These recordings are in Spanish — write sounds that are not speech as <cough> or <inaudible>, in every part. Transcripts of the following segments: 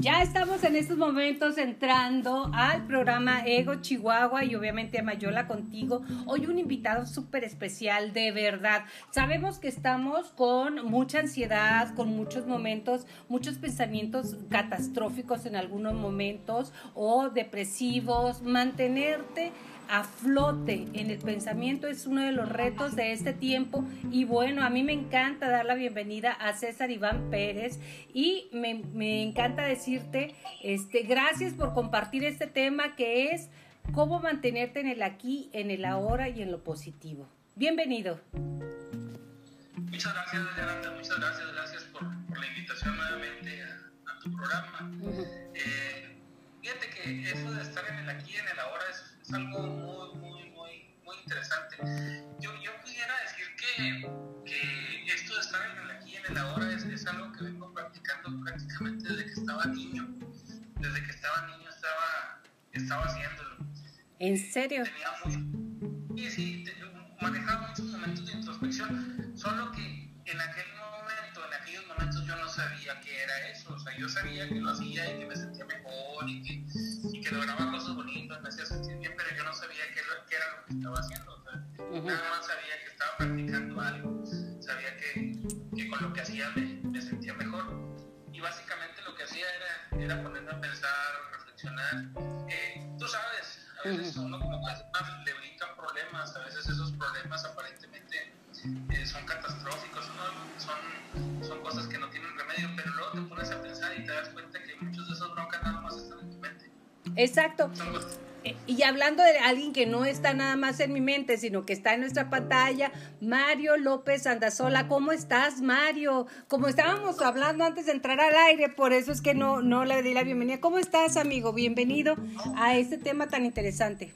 Ya estamos en estos momentos entrando al programa Ego Chihuahua y obviamente Mayola contigo. Hoy un invitado súper especial, de verdad. Sabemos que estamos con mucha ansiedad, con muchos momentos, muchos pensamientos catastróficos en algunos momentos o depresivos. Mantenerte a flote en el pensamiento es uno de los retos de este tiempo y bueno, a mí me encanta dar la bienvenida a César Iván Pérez y me, encanta decirte este, gracias por compartir este tema que es cómo mantenerte en el aquí, en el ahora y en lo positivo. Bienvenido. Muchas gracias, Yolanda. Muchas gracias, gracias por, la invitación nuevamente a, tu programa. Eh, fíjate que eso de estar en el aquí, en el ahora es es algo muy, muy, muy, muy interesante. Yo, yo pudiera decir que, que, esto de estar en el aquí y en el ahora es, es, algo que vengo practicando prácticamente desde que estaba niño. Desde que estaba niño estaba, estaba haciéndolo. ¿En serio? Tenía mucho, sí, sí, manejaba muchos momentos de introspección, solo que en aquel momento, en aquellos momentos yo no sabía qué era eso, o sea, yo sabía que lo hacía y que me sentía mejor y que, y que lograba cosas bonitas, me hacía sentir sabía qué, qué era lo que estaba haciendo, o sea, nada más sabía que estaba practicando algo, sabía que, que con lo que hacía me, me, sentía mejor. Y básicamente lo que hacía era, era ponerme a pensar, reflexionar, eh, tú sabes, a veces uno como que le brincan problemas, a veces esos problemas aparentemente eh, son catastróficos, son, son cosas que no tienen remedio, pero luego te pones a pensar y te das cuenta que muchos de esos broncas nada más están en tu mente. Exacto. Eh, y hablando de alguien que no está nada más en mi mente, sino que está en nuestra pantalla, Mario López Andazola, ¿cómo estás, Mario? Como estábamos hablando antes de entrar al aire, por eso es que no, no le di la bienvenida. ¿Cómo estás, amigo? Bienvenido a este tema tan interesante.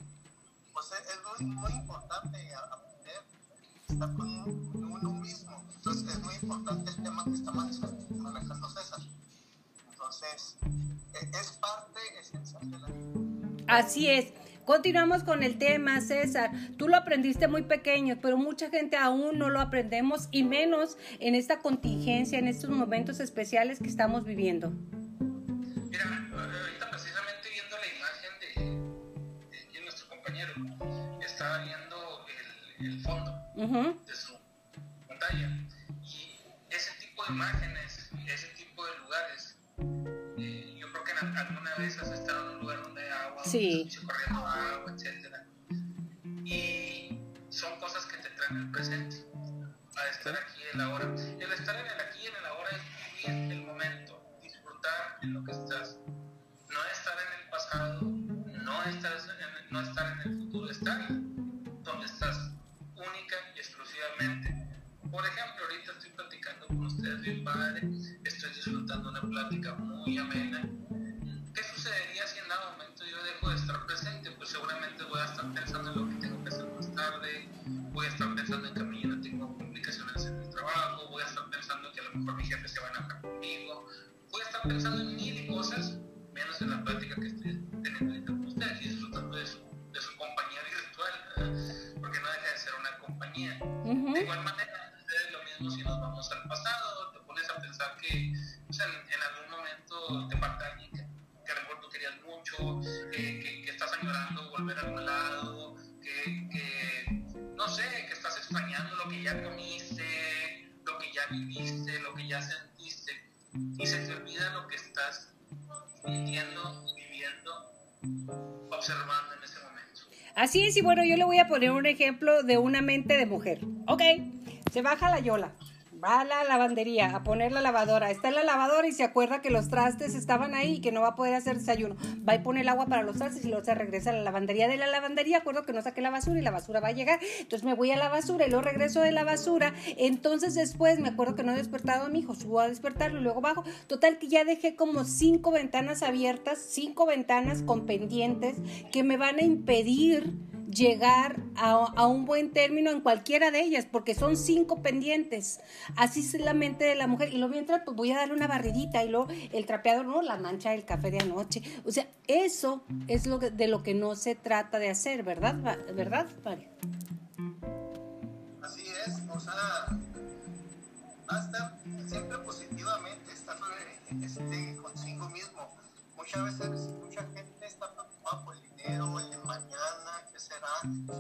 Pues es muy, muy importante estar con uno mismo. Entonces es muy importante el tema que está manejando César. Entonces e, es parte esencial de la vida. Así es. Continuamos con el tema, César. Tú lo aprendiste muy pequeño, pero mucha gente aún no lo aprendemos y menos en esta contingencia, en estos momentos especiales que estamos viviendo. Mira, ahorita precisamente viendo la imagen de, de, nuestro compañero, estaba viendo el, el fondo de su pantalla. Y ese tipo de imágenes, ese tipo de lugares, eh, yo creo que alguna vez has estado en un lugar sí. corriendo agua, etc. Y son cosas que te traen el presente, a estar aquí en la hora. El estar en el aquí y en el ahora es vivir el momento, disfrutar en lo que estás. No estar en el pasado, no estar en, no estar en el futuro, estar donde estás única y exclusivamente. Por ejemplo, ahorita estoy platicando con ustedes bien padre, estoy disfrutando una plática muy amena. Momento yo dejo de estar presente? Pues seguramente voy a estar pensando en lo que tengo que hacer más tarde, voy a estar pensando en que mañana tengo complicaciones en el trabajo, voy a estar pensando que a lo mejor mi jefe se va a enojar conmigo, voy a estar pensando en mil cosas, menos en la plática que estoy Así es, bueno, yo le voy a poner un ejemplo de una mente de mujer. Ok, se baja la yola, va a la lavandería a poner la lavadora, está en la lavadora y se acuerda que los trastes estaban ahí y que no va a poder hacer desayuno. Va y pone el agua para los trastes y luego se regresa a la lavandería. De la lavandería, acuerdo que no saqué la basura y la basura va a llegar. Entonces me voy a la basura y luego regreso de la basura. Entonces después me acuerdo que no he despertado a mi hijo, subo a despertarlo y luego bajo. Total que ya dejé como cinco ventanas abiertas, cinco ventanas con pendientes que me van a impedir llegar a, un buen término en cualquiera de ellas, porque son cinco pendientes. Así es la mente de la mujer. Y lo mientras, pues voy a darle una barridita y luego el trapeador, no, la mancha del café de anoche. O sea, eso es lo de lo que no se trata de hacer, ¿verdad? ¿Verdad, Mario? Así es, o sea, a estar siempre positivamente, estar este, consigo mismo. Muchas veces mucha gente está preocupada por el dinero, el de mañana, qué será,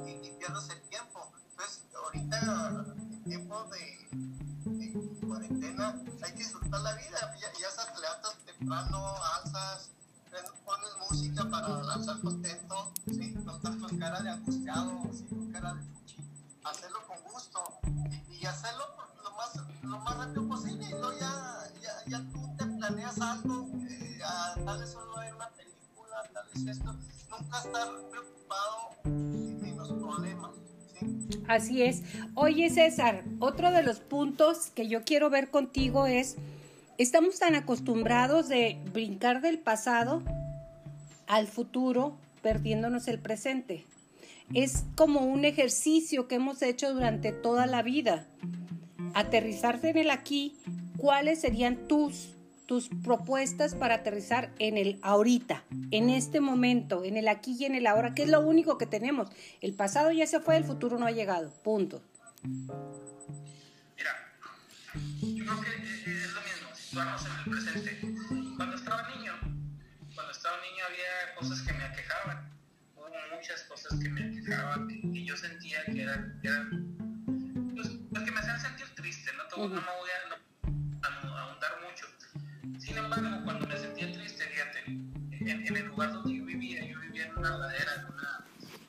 y, y pierdes el tiempo. Entonces, ahorita, en tiempo de, cuarentena, hay que disfrutar la vida. Ya, ya se levantas temprano, alzas, pones música para lanzar contento, ¿sí? no estás con cara de angustiado, ¿sí? con cara de hacerlo con gusto y, hacerlo lo más, lo más rápido posible. Y luego ya, ya, tú te planeas algo, eh, tal vez solo ver una película, tal vez esto, nunca estar preocupado en los problemas. ¿Sí? Así es. Oye César, otro de los puntos que yo quiero ver contigo es, estamos tan acostumbrados de brincar del pasado al futuro, perdiéndonos el presente es como un ejercicio que hemos hecho durante toda la vida. Aterrizarse en el aquí, ¿cuáles serían tus, tus propuestas para aterrizar en el ahorita, en este momento, en el aquí y en el ahora, que es lo único que tenemos? El pasado ya se fue, el futuro no ha llegado. Punto. Mira, yo creo que es lo mismo, situarnos en el presente. Cuando estaba niño, cuando estaba niño había cosas que me aquejaban muchas cosas que me quejaban, que, yo sentía que eran, que, eran pues, que me hacían sentir triste, no, Todo, no me voy a, mucho. Cuando me sentía triste, fíjate, en, en, el lugar donde yo vivía, yo vivía en una ladera, en una,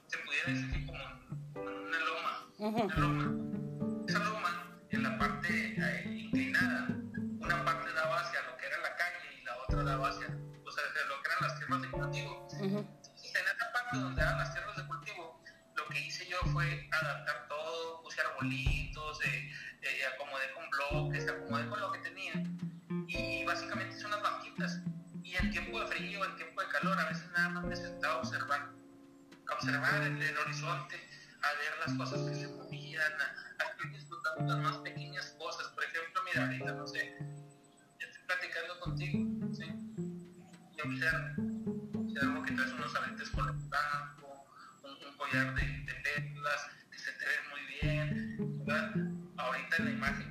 se pudiera decir que como en una loma, una loma. Me a observar. A observar el, el horizonte, a ver las cosas que se movían, a, a disfrutar las más pequeñas cosas. Por ejemplo, mira, ahorita, no sé, estoy platicando contigo, ¿sí? Y observo observo que traes unos aretes color blanco, un, un collar de, de, perlas, que se te ve muy bien. Ahorita en la imagen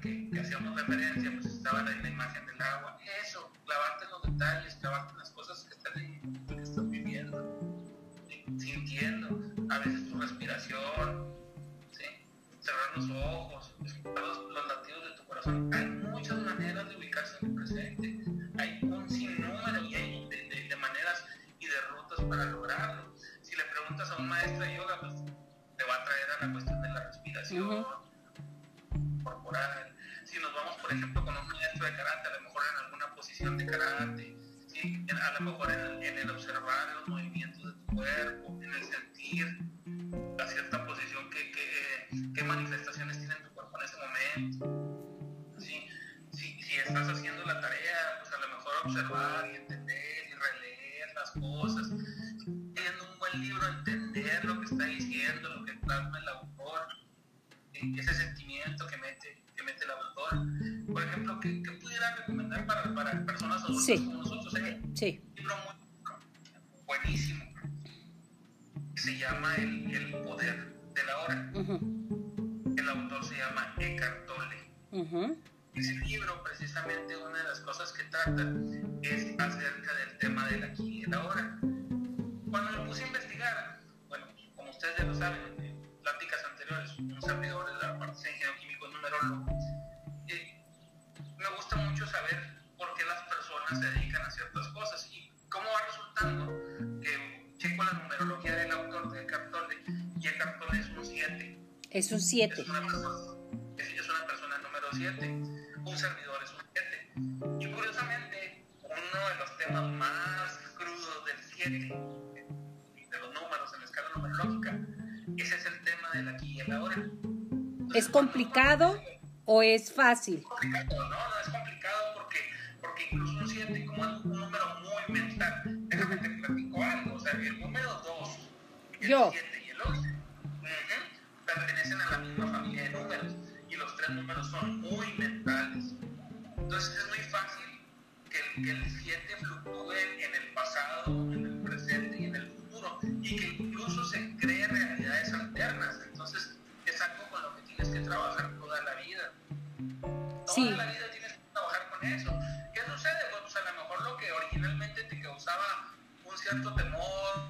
buen libro, entender lo que está diciendo, lo que plasma el autor, ese sentimiento que mete, que mete el autor. Por ejemplo, ¿qué, qué pudiera recomendar para, para personas adultas sí. como nosotros? Sí. un libro muy buenísimo se llama El, el Poder de la Hora. Uh -huh. El autor se llama Eckhart Tolle. Uh -huh. Ese libro, precisamente, una de las cosas que trata es acerca del tema del aquí y el ahora. Saben, en pláticas anteriores, un servidor de la parte de ingeniero químico numerólogo, eh, me gusta mucho saber por qué las personas se dedican a ciertas cosas y cómo va resultando que checo la numerología del autor de Eckhart Tolle y Eckhart Tolle es un 7. Es un 7. Es una persona, es una persona número 7 un servidor es un 7. Y curiosamente, uno de los temas más crudos del 7, del aquí y el ahora. Entonces, ¿Es complicado o es fácil? Es complicado, no, no es complicado porque, porque incluso un 7 como un número muy mental. Déjame te platico algo, o sea, el número 2, el Yo. 7 y el 11, uh -huh, pertenecen a la misma familia de números y los tres números son muy mentales. Entonces es muy fácil que el 7 fluctúe en el pasado, trabajar toda la vida. Toda la vida tienes que trabajar con eso. ¿Qué sucede? Pues, a lo mejor lo que originalmente te causaba un cierto temor,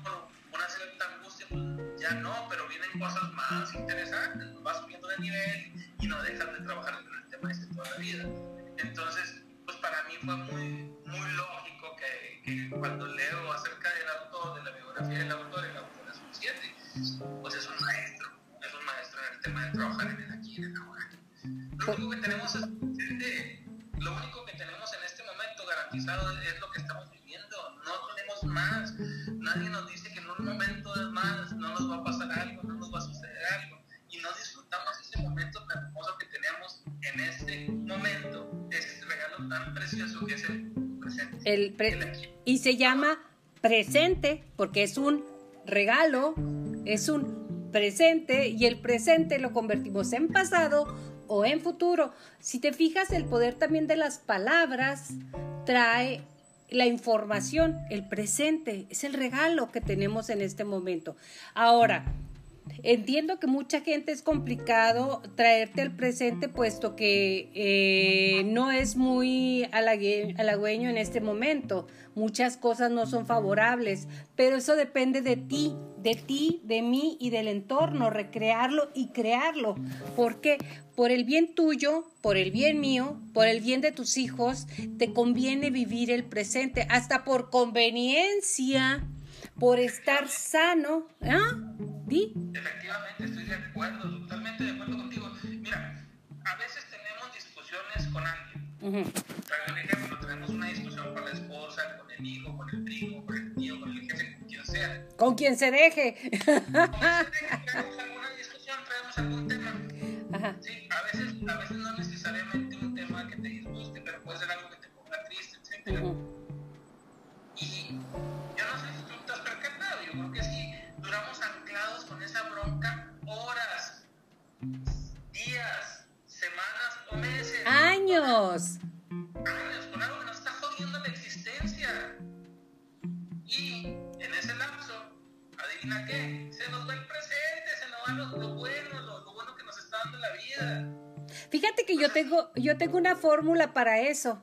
una cierta angustia, pues ya no, pero vienen cosas más interesantes, vas subiendo de nivel y no dejas de trabajar en el tema este toda la vida. Entonces, pues para mí fue muy, muy lógico que, que cuando leo acerca del autor, de la biografía del autor, el autor es un 7, pues es un maestro, tema de trabajar en el aquí y en el ahora. Lo único que tenemos es, lo único que tenemos en este momento garantizado es lo que estamos viviendo, no tenemos más, nadie nos dice que en un momento más no nos va a pasar algo, no nos va a suceder algo, y no disfrutamos ese momento tan hermoso que tenemos en este momento, ese regalo tan precioso que es el presente. El y se llama presente porque es un regalo, es un presente y el presente lo convertimos en pasado o en futuro. Si te fijas, el poder también de las palabras trae la información, el presente, es el regalo que tenemos en este momento. Ahora, Entiendo que mucha gente es complicado traerte al presente puesto que eh, no es muy halagüeño en este momento. Muchas cosas no son favorables, pero eso depende de ti, de ti, de mí y del entorno, recrearlo y crearlo. porque Por el bien tuyo, por el bien mío, por el bien de tus hijos, te conviene vivir el presente, hasta por conveniencia por estar sano. ¿Ah? ¿Di? Efectivamente, estoy de acuerdo, totalmente de acuerdo contigo. Mira, a veces tenemos discusiones con alguien. Uh -huh. un ejemplo, tenemos una discusión con la esposa, con el hijo, con el primo, con el tío, con el jefe, con quien sea. Con quien se deje. Con quien se deje, <laughs> traemos alguna discusión, traemos algún tema. Ajá. Sí, a veces, a veces no necesariamente un tema que te disguste, pero puede ser algo que te ponga triste, etc. Uh -huh. Años. Años, con algo que nos está jodiendo la existencia. Y en ese lapso, adivina qué, se nos va el presente, se nos va lo, lo bueno, lo, lo, bueno que nos está dando la vida. Fíjate que yo tengo, yo tengo una fórmula para eso.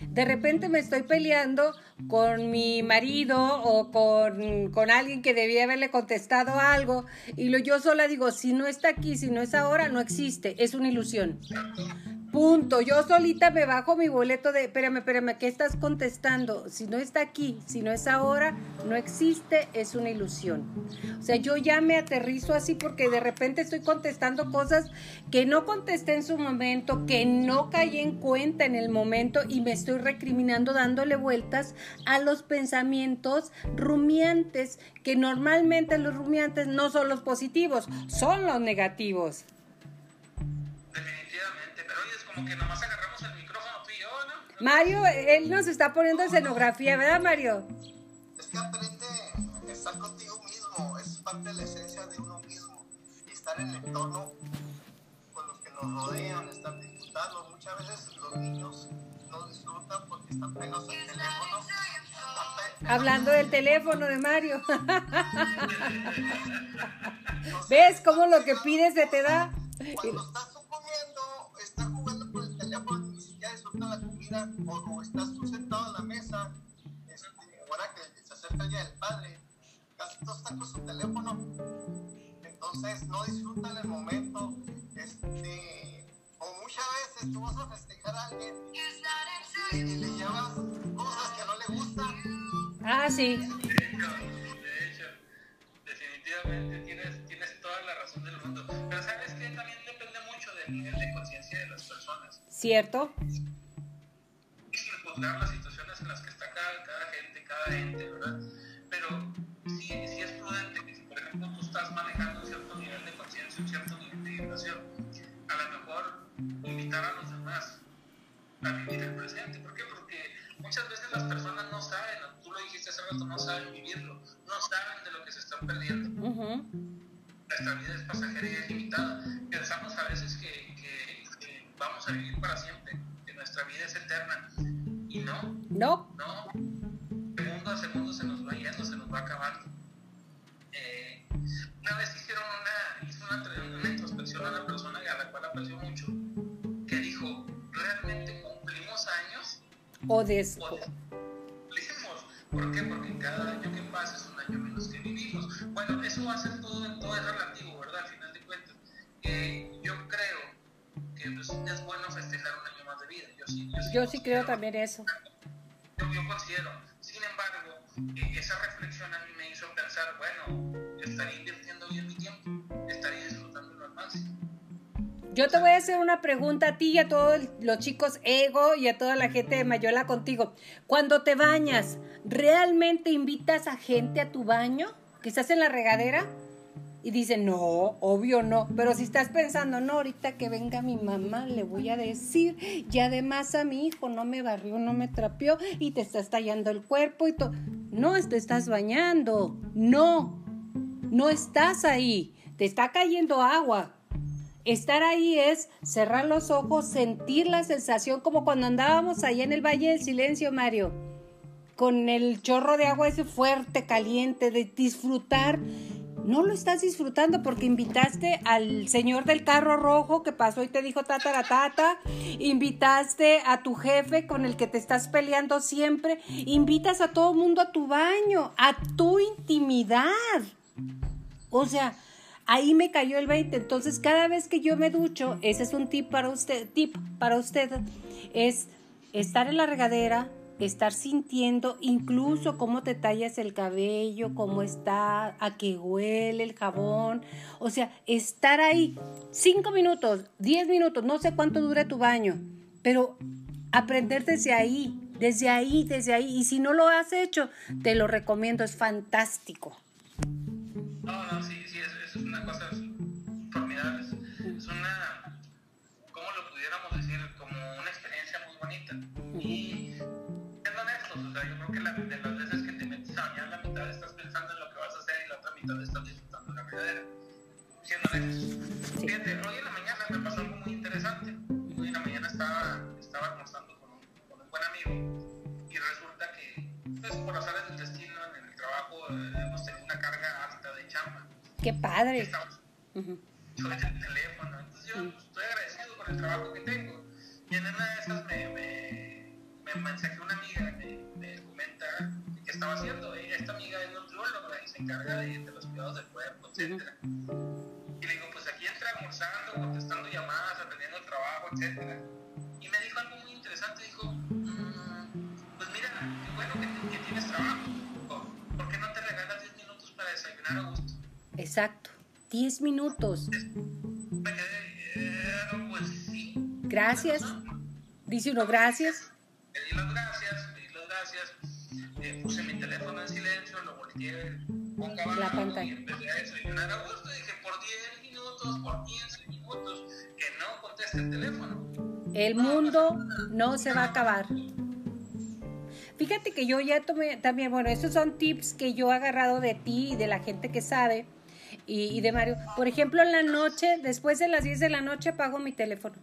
De repente me estoy peleando con mi marido o con, con, alguien que debía haberle contestado algo y lo, yo sola digo, si no está aquí, si no es ahora, no existe, es una ilusión. Punto. Yo solita me bajo mi boleto de, espérame, espérame, ¿qué estás contestando? Si no está aquí, si no es ahora, no existe, es una ilusión. O sea, yo ya me aterrizo así porque de repente estoy contestando cosas que no contesté en su momento, que no caí en cuenta en el momento y me estoy recriminando dándole vueltas a los pensamientos rumiantes, que normalmente los rumiantes no son los positivos, son los negativos. Como que nomás agarramos el micrófono tú y yo, ¿no? Mario, él nos está poniendo escenografía, ¿verdad, Mario? Es que aprende a estar contigo mismo, es parte de la esencia de uno mismo. Y estar en el entorno con los que nos rodean, estar disfrutando. Muchas veces los niños no disfrutan porque están pegados al teléfono. Hablando del teléfono de Mario. <laughs> ¿Ves cómo lo que pides se te da? Cuando estás teléfono, ni siquiera disfrutas la comida, o, o, estás tú sentado en la mesa, este, ahora que se acerca el día del padre, casi todos están con su teléfono, entonces no disfrutan el momento, este, o muchas veces tú vas a festejar a alguien y, y le llevas cosas que no le gustan. Ah, sí. De hecho, de hecho, definitivamente tienes, tienes toda la razón del mundo. Pero sabes que también depende mucho del nivel de conciencia de las personas. ¿Cierto? Sin juzgar las situaciones en las que está cada, cada gente, cada ente, ¿verdad? Pero sí, sí es prudente que si, por ejemplo, tú estás manejando un cierto nivel de conciencia, un cierto nivel de vibración, a lo mejor invitar a los demás a vivir el presente. ¿Por qué? Porque muchas veces las personas no saben, tú lo dijiste hace rato, no saben vivirlo, no saben de lo que se están perdiendo. Uh -huh. Nuestra vida es pasajera y es limitada. Vamos a vivir para siempre, que nuestra vida es eterna. Y no. No. No. Segundo a segundo se nos va yendo, se nos va acabando. Eh, una vez hicieron una, hizo una, una introspección a una persona a la cual aprecio mucho, que dijo, realmente O des... ¿Por qué? Porque cada año que pasa es un año menos que vivimos. Bueno, eso va a ser todo, todo es relativo, ¿verdad? Al final de cuentas. Eh, pues, es bueno festejar un año más de vida. Yo sí, yo sí, yo sí creo también eso. Yo, yo considero. Sin embargo, eh, esa reflexión a mí me hizo pensar, bueno, estaría invirtiendo bien mi tiempo, estaría disfrutando al máximo. Yo te voy a hacer una pregunta a ti y a todos los chicos ego y a toda la gente de Mayola contigo. Cuando te bañas, ¿realmente invitas a gente a tu baño? ¿Que estás en la regadera? Y dicen, no, obvio no. Pero si estás pensando, no, ahorita que venga mi mamá, le voy a decir. Y además a mi hijo no me barrió, no me trapeó y te estás tallando el cuerpo y todo. No, te estás bañando. No, no estás ahí. Te está cayendo agua. Estar ahí es cerrar los ojos, sentir la sensación como cuando andábamos allá en el Valle del Silencio, Mario, con el chorro de agua ese fuerte, caliente, de disfrutar. No lo estás disfrutando porque invitaste al señor del carro rojo que pasó y te dijo tata tata, invitaste a tu jefe con el que te estás peleando siempre, invitas a todo mundo a tu baño, a tu intimidad. O sea, ahí me cayó el 20. Entonces, cada vez que yo me ducho, ese es un tip para usted, tip para usted, es estar en la regadera, estar sintiendo incluso cómo te tallas el cabello, cómo está, a qué huele el jabón. O sea, estar ahí cinco minutos, diez minutos, no sé cuánto dure tu baño, pero aprender desde ahí, desde ahí, desde ahí. Y si no lo has hecho, te lo recomiendo, es fantástico. No, no, sí, sí, es, es una cosa formidable. Es una, ¿cómo lo pudiéramos decir? Como una experiencia muy bonita. La, de las veces que te metes a bañar, la mitad estás pensando en lo que vas a hacer y la otra mitad estás disfrutando la verdadera. Siendo honestos. Fíjate, hoy en la mañana me pasó algo muy interesante. Hoy en la mañana estaba, estaba almorzando con un, con un buen amigo y resulta que, pues, por áreas del destino, en el trabajo, eh, hemos tenido una carga alta de chamba. Qué padre. Estamos uh -huh. el teléfono. Entonces yo estoy agradecido por el trabajo que tengo. Y en una de esas me, me, me mensajé una amiga me, estaba haciendo. Esta amiga es nutrióloga y se encarga de, de los cuidados del cuerpo, etc. Y le digo, pues aquí entra almorzando, contestando llamadas, aprendiendo el trabajo, etc. Y me dijo algo muy interesante. Dijo, mmm, pues mira, qué bueno que, que tienes trabajo. ¿Por qué no te regalas 10 minutos para desayunar a gusto? Exacto, 10 minutos. Me quedé, eh, pues sí. Gracias. Dice uno, gracias. Le di las gracias, le di las gracias. Puse mi teléfono en silencio, lo volteé La pantalla. y empecé a desayunar a gusto. Dije, por 10 minutos, por 15 minutos, que no conteste el teléfono. El mundo no se va a acabar. Fíjate que yo ya tomé también, bueno, esos son tips que yo he agarrado de ti y de la gente que sabe y, y, de Mario. Por ejemplo, en la noche, después de las 10 de la noche, apago mi teléfono.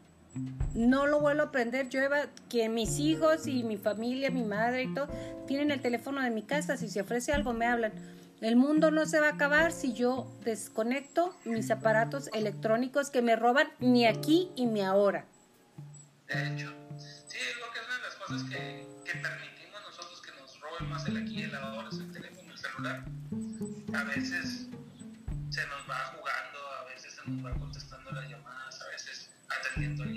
No lo vuelvo a prender. Yo iba, que mis hijos y mi familia, mi madre y todo, tienen el teléfono de mi casa. Si se ofrece algo, me hablan. El mundo no se va a acabar si yo desconecto mis aparatos electrónicos que me roban ni aquí y ni ahora. De hecho, sí, creo que es una de las cosas que, que permitimos nosotros que nos roben más el aquí, el ahora, es el teléfono, el celular. A veces se nos va jugando, a veces se nos va contestando las llamadas, a veces atendiendo a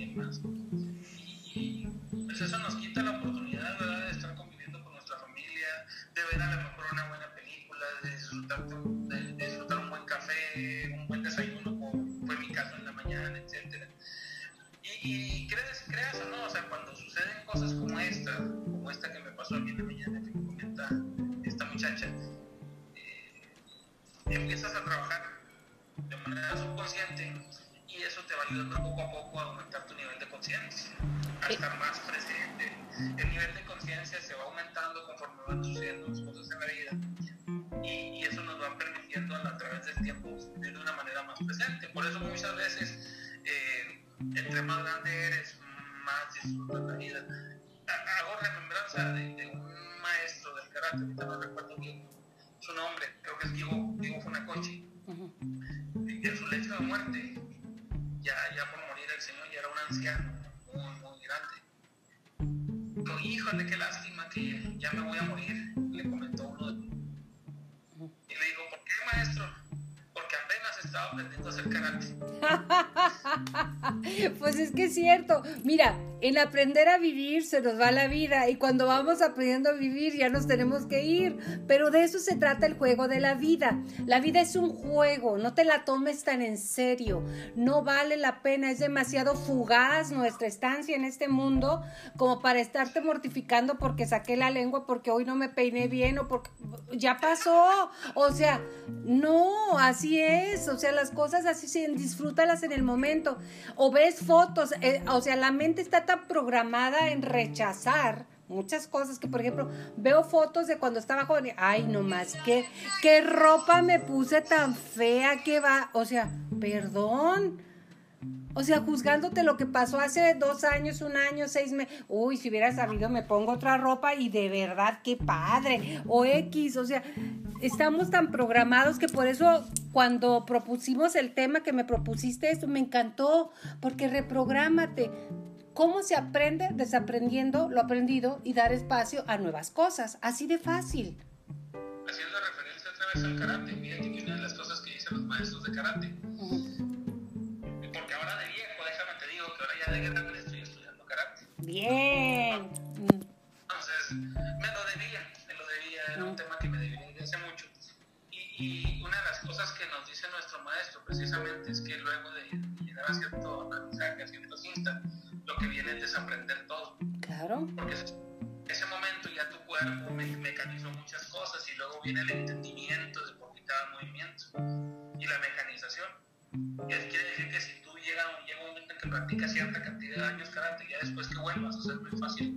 muchas veces, eh, entre más grande eres, más disfrutas la vida. Hago remembranza de, de un maestro del karate, ahorita no recuerdo bien su nombre, creo que es Diego, Diego uh -huh. y en su lecho de muerte, ya, ya por morir el señor ya era un anciano muy, muy grande. híjole, qué lástima que ya me voy a morir, aprendiendo a hacer karate. <laughs> pues es que es cierto. Mira, en aprender a vivir se nos va la vida y cuando vamos aprendiendo a vivir ya nos tenemos que ir. Pero de eso se trata el juego de la vida. La vida es un juego, no te la tomes tan en serio. No vale la pena, es demasiado fugaz nuestra estancia en este mundo como para estarte mortificando porque saqué la lengua, porque hoy no me peiné bien o porque ya pasó. O sea, no, así es. O sea, las cosas así se disfrútalas en el momento. O ves fotos, eh, o sea, la mente está tan programada en rechazar muchas cosas que por ejemplo veo fotos de cuando estaba joven ay no más qué qué ropa me puse tan fea que va o sea perdón o sea, juzgándote lo que pasó hace dos años, un año, seis meses. Uy, si hubiera sabido, me pongo otra ropa y de verdad, qué padre. O X, o sea, estamos tan programados que por eso cuando propusimos el tema que me propusiste, esto me encantó, porque reprográmate. ¿Cómo se aprende? Desaprendiendo lo aprendido y dar espacio a nuevas cosas. Así de fácil. Haciendo referencia otra vez al karate, mira que una de las cosas que dicen los maestros de karate. De grande estoy estudiando karate. Bien. Entonces, me lo debía, me lo debía, era un tema que me debía desde hace mucho. Y, y, una de las cosas que nos dice nuestro maestro precisamente es que luego de llegar a cierto aprendizaje, a ciertos instantes, lo que viene es desaprender todo. Claro. Porque ese momento ya tu cuerpo me mecanizó muchas cosas y luego viene el entendimiento de por qué cada movimiento y la mecanización. Y quiere decir que si llega, llega un momento en que practicas cierta cantidad de años karate, ya después que vuelvas a hacer muy fácil,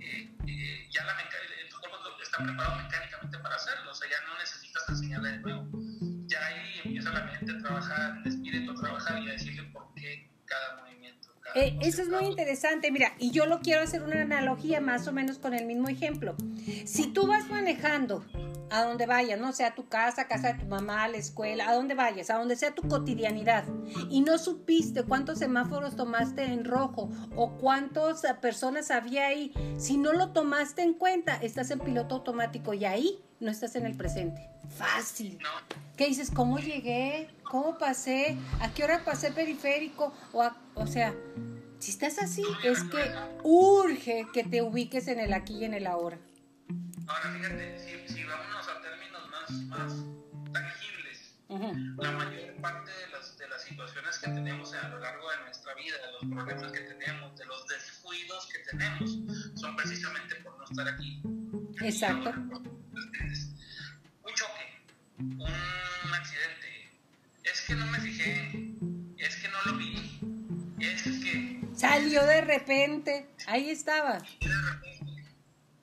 eh, eh, ya la tu cuerpo está preparado mecánicamente para hacerlo, o sea, ya no necesitas enseñarle de nuevo. Ya ahí empieza la mente a trabajar, el espíritu a trabajar y a decirle por qué cada movimiento. Eh, eso es muy interesante, mira, y yo lo quiero hacer una analogía más o menos con el mismo ejemplo. Si tú vas manejando a donde vayas, no sea tu casa, casa de tu mamá, la escuela, a donde vayas, a donde sea tu cotidianidad, y no supiste cuántos semáforos tomaste en rojo o cuántas personas había ahí, si no lo tomaste en cuenta, estás en piloto automático y ahí no estás en el presente. Fácil. ¿Qué dices? ¿Cómo llegué? ¿Cómo pasé? ¿A qué hora pasé periférico? O, o sea, si estás así, es que urge que te ubiques en el aquí y en el ahora. Ahora, fíjate, si, si vámonos más tangibles, la mayor parte de las, de las situaciones que tenemos a lo largo de nuestra vida, de los problemas que tenemos, de los descuidos que tenemos, son precisamente por no estar aquí. Exacto. Un choque, un accidente, es que no me fijé, es que no lo vi, es que... Salió de repente, ahí estaba. Y de repente,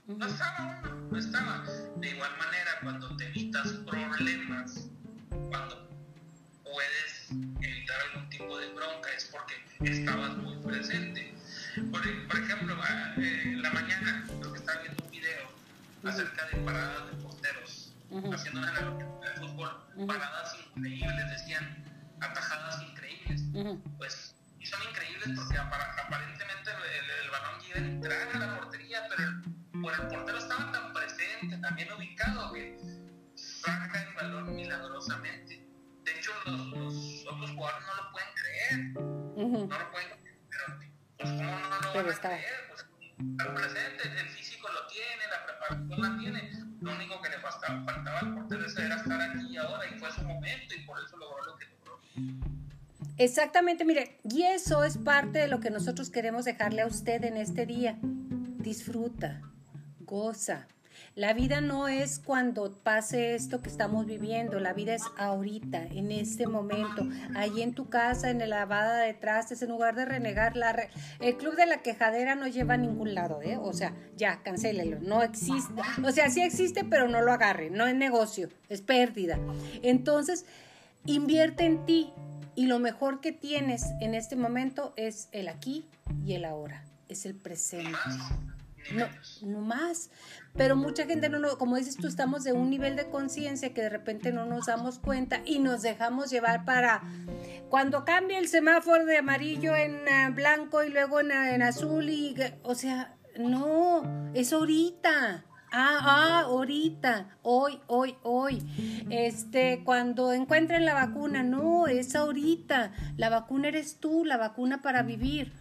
no estaba uno, no estaba. Acerca de paradas de porteros, haciendo una analogía del fútbol, paradas increíbles, decían, atajadas increíbles. Pues, y son increíbles porque aparentemente eso lo que logró. Exactamente, mire, y eso es parte de lo que nosotros queremos dejarle a usted en este día. Disfruta, goza. La vida no es cuando pase esto que estamos viviendo, la vida es ahorita, en este momento, ahí en tu casa, en la lavada de trastes, en lugar de renegar. La re... El club de la quejadera no lleva a ningún lado, ¿eh? O sea, ya, cancélelo, no existe. O sea, sí existe, pero no lo agarre, no es negocio, es pérdida. Entonces, invierte en ti y lo mejor que tienes en este momento es el aquí y el ahora, es el presente. No, no más. Pero mucha gente no, no, como dices tú, estamos de un nivel de conciencia que de repente no nos damos cuenta y nos dejamos llevar para cuando cambia el semáforo de amarillo en uh, blanco y luego en, en azul y, o sea, No, es ahorita. Ah, ah, ahorita, hoy, hoy, hoy. Este, cuando encuentren la vacuna, no, es ahorita. La vacuna eres tú, la vacuna para vivir.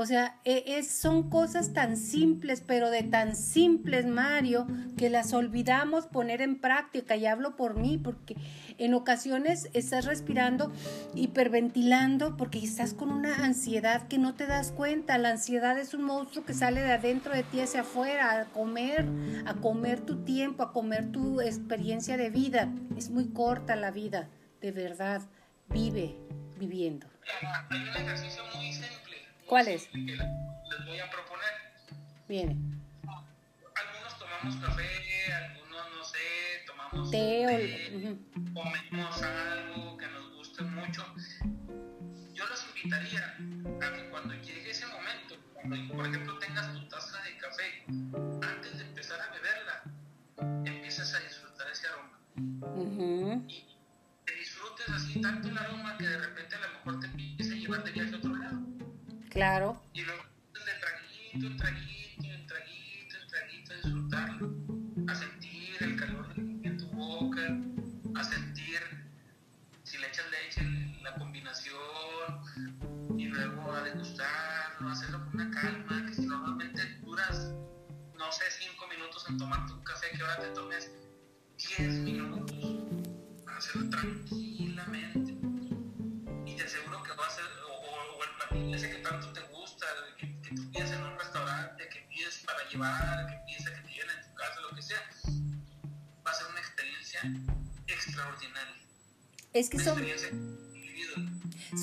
O sea, e, es, son cosas tan simples, pero de tan simples, Mario, que las olvidamos poner en práctica. Y hablo por mí, porque en ocasiones estás respirando, hiperventilando, porque estás con una ansiedad que no te das cuenta. La ansiedad es un monstruo que sale de adentro de ti hacia afuera, a comer, a comer tu tiempo, a comer tu experiencia de vida. Es muy corta la vida, de verdad. Vive viviendo. Hay un ejercicio muy simple ¿Cuál es? les voy a proponer. Viene. Algunos tomamos café, algunos no sé, tomamos té, té comemos algo que nos guste mucho. Yo los invitaría a que cuando llegue ese momento, cuando por ejemplo tengas tu taza de café, antes de empezar a beberla, empieces a disfrutar ese aroma. Y te disfrutes así tanto el aroma que de repente a lo mejor te empiece a llevar de viaje a otro lado. Claro. Y luego de traguito, traguito, traguito, traguito, a Es que son,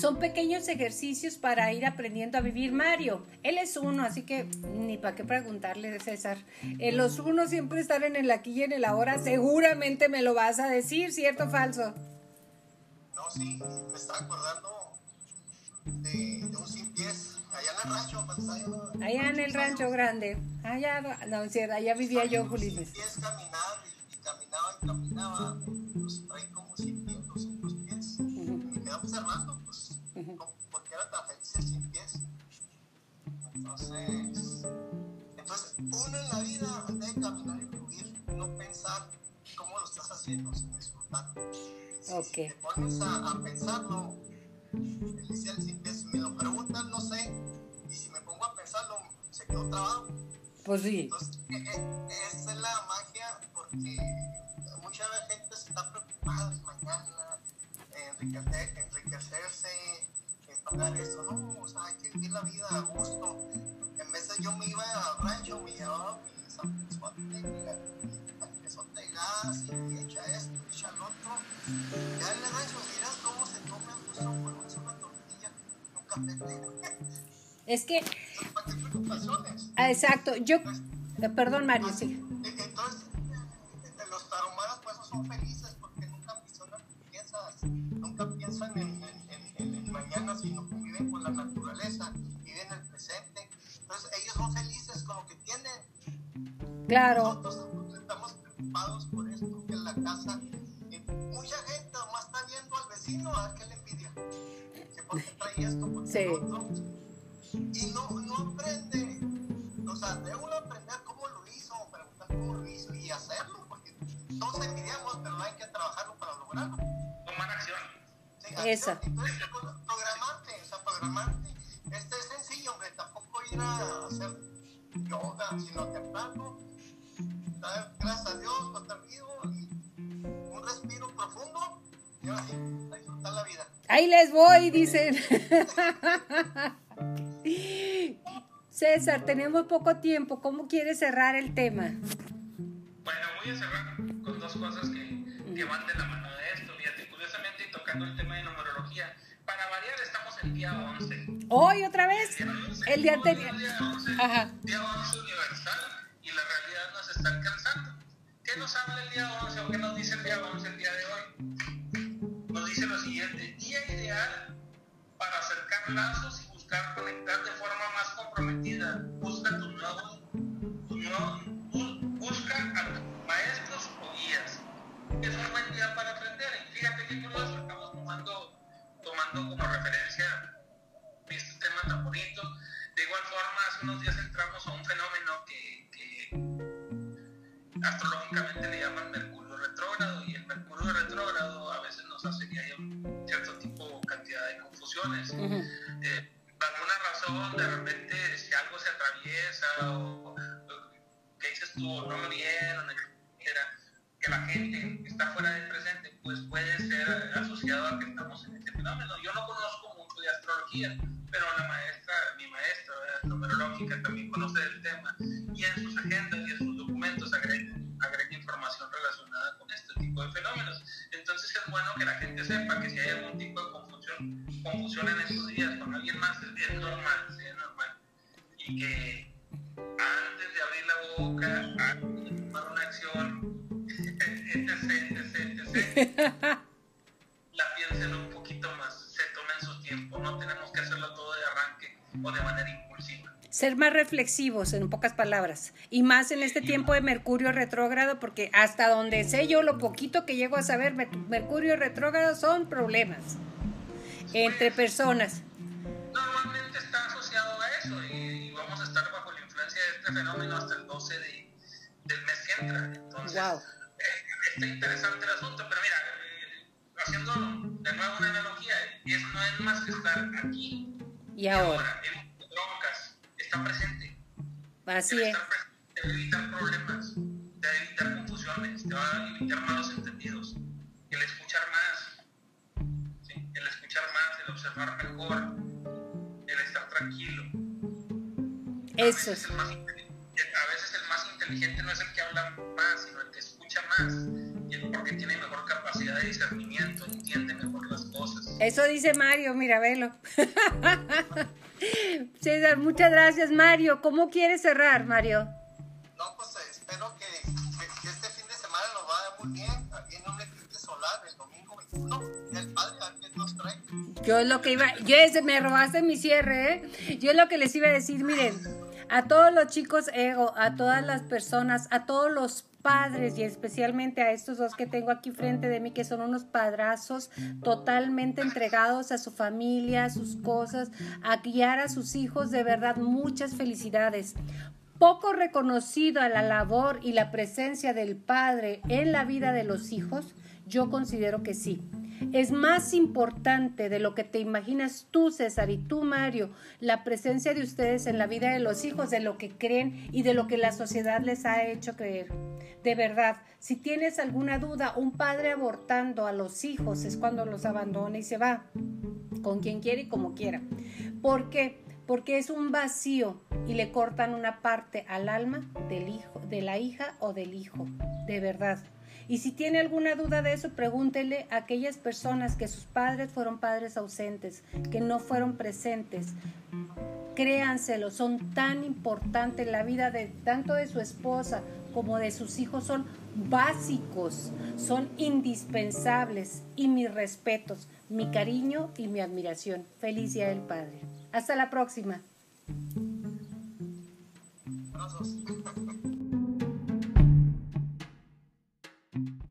son pequeños ejercicios para ir aprendiendo a vivir Mario. Él es uno, así que ni para qué preguntarle, César. Eh, los unos siempre están en el aquí y en el ahora. Seguramente me lo vas a decir, ¿cierto o falso? No, sí, me estaba acordando de, de un sin pies allá en el rancho. cuando yo- Allá en el rancho grande. Allá, no, cierto, allá vivía yo, Un Juli. sin pies caminaba y, y caminaba y caminaba. Pues trae como sin Entonces, entonces, uno en la vida debe caminar y fluir, no pensar cómo lo estás haciendo, sino disfrutar. Si, te pones a, a pensarlo, pies, si me lo preguntan, no sé, y si me pongo a pensarlo, se quedó trabado. Pues sí. Entonces, e- e- esa es la magia porque mucha gente se está preocupada mañana, enriquecer, enriquecerse, eso, ¿no? O sea, hay que vivir la vida a gusto. En vez de yo me iba al rancho, me llevaba mi sanguizote, mi sanguizote de gas, y echa esto, echa el otro. Ya en el rancho miras cómo se come a gusto por una tortilla, un café. Es que, Entonces, ¿para qué preocupaciones? ah, exacto, yo, eh, perdón Mario, sí. Entonces, eh, los taromaras pues son felices Claro, Nosotros estamos preocupados por esto, que en la casa, eh, mucha gente nomás está viendo al vecino a ver qué le envidia. Que porque trae esto, porque Sí. otro. Y no, no aprende, o sea, debe uno aprender cómo lo hizo, preguntar cómo lo hizo y hacerlo, porque todos envidiamos, pero hay que trabajarlo para lograrlo. Tomar acción. Sí, Esa. acción. Entonces, dar Gracias a Dios por estar vivo y un respiro profundo y ahora sí, a disfrutar la vida. ahí les voy, dicen. César, tenemos poco tiempo, ¿cómo quieres cerrar el tema? Bueno, voy a cerrar con dos cosas que, que van de la mano de esto. Fíjate, curiosamente, y tocando el tema de numerología, para variar estamos en día 11. Hoy otra vez, Día 11, el día anterior. Día 11, Ajá. día 11 universal nos está alcanzando. ¿Qué nos habla el día 11 o qué nos dice el día 11 el día de hoy? Nos dice lo siguiente, día ideal para acercar lazos y buscar conectar de forma más comprometida. Busca tus nuevos, tus nuevos bu- busca a tus maestros o guías. Es un buen día para aprender. Y fíjate qué curioso, estamos tomando, tomando como referencia este tema tan bonito. De igual forma, hace unos días entramos a un fenómeno filosóficamente le llaman Mercurio retrógrado y el Mercurio retrógrado a veces nos hace que haya un cierto tipo, cantidad de confusiones. eh, por alguna razón, de repente, si algo se atraviesa o, que dices tú, no me vieron, que la gente está fuera del presente, pues puede ser asociado a que estamos en este fenómeno. Yo no conozco mucho de astrología, pero la maestra, mi maestra de numerológica también conoce el tema bueno que la gente sepa que si hay algún tipo de confusión, confusión en estos días con alguien más, es, normal, es normal. Y que antes de abrir la boca, Ser más reflexivos, en pocas palabras, y más en este tiempo de Mercurio retrógrado, porque hasta donde sé yo, lo poquito que llego a saber, Mercurio retrógrado son problemas entre personas. Normalmente está asociado a eso y, vamos a estar bajo la influencia de este fenómeno hasta el 12 de, del mes que entra. Entonces, wow. eh, está interesante el asunto, pero mira, eh, haciendo de nuevo una analogía, es, no es más que estar aquí y ahora. En broncas, está presente. Así es. Te va a evitar problemas, te va a evitar confusiones, te va a evitar malos entendidos, el escuchar más, ¿sí? el escuchar más, el observar mejor, el estar tranquilo. Eso es. El más, a veces el más inteligente no es el que habla más, sino el que escucha más, porque tiene mejor capacidad de discernimiento, entiende mejor las cosas. Eso dice Mario, mira, velo. <laughs> César, muchas gracias, Mario. ¿Cómo quieres cerrar, Mario? No, pues espero que, que, este fin de semana nos vaya muy bien. Viene un eclipse solar el domingo 21. El padre, ¿qué nos trae? Yo lo que iba, yo ese, me robaste mi cierre, ¿eh? Yo lo que les iba a decir, miren, a todos los chicos ego, a todas las personas, a todos los padres y especialmente a estos dos que tengo aquí frente de mí, que son unos padrazos totalmente entregados a su familia, a sus cosas, a guiar a sus hijos, de verdad, muchas felicidades. Poco reconocido a la labor y la presencia del padre en la vida de los hijos, yo considero que sí. Es más importante de lo que te imaginas tú, César, y tú, Mario, la presencia de ustedes en la vida de los hijos, de lo que creen y de lo que la sociedad les ha hecho creer. De verdad, si tienes alguna duda, un padre abortando a los hijos es cuando los abandona y se va, con quien quiere y como quiera. ¿Por qué? Porque es un vacío y le cortan una parte al alma del hijo, de la hija o del hijo. De verdad. Y si tiene alguna duda de eso, pregúntele a aquellas personas que sus padres fueron padres ausentes, que no fueron presentes. Créanselo, son tan importantes la vida de tanto de su esposa como de sus hijos, son básicos, son indispensables. Y mis respetos, mi cariño y mi admiración. Feliz del Padre. Hasta la próxima.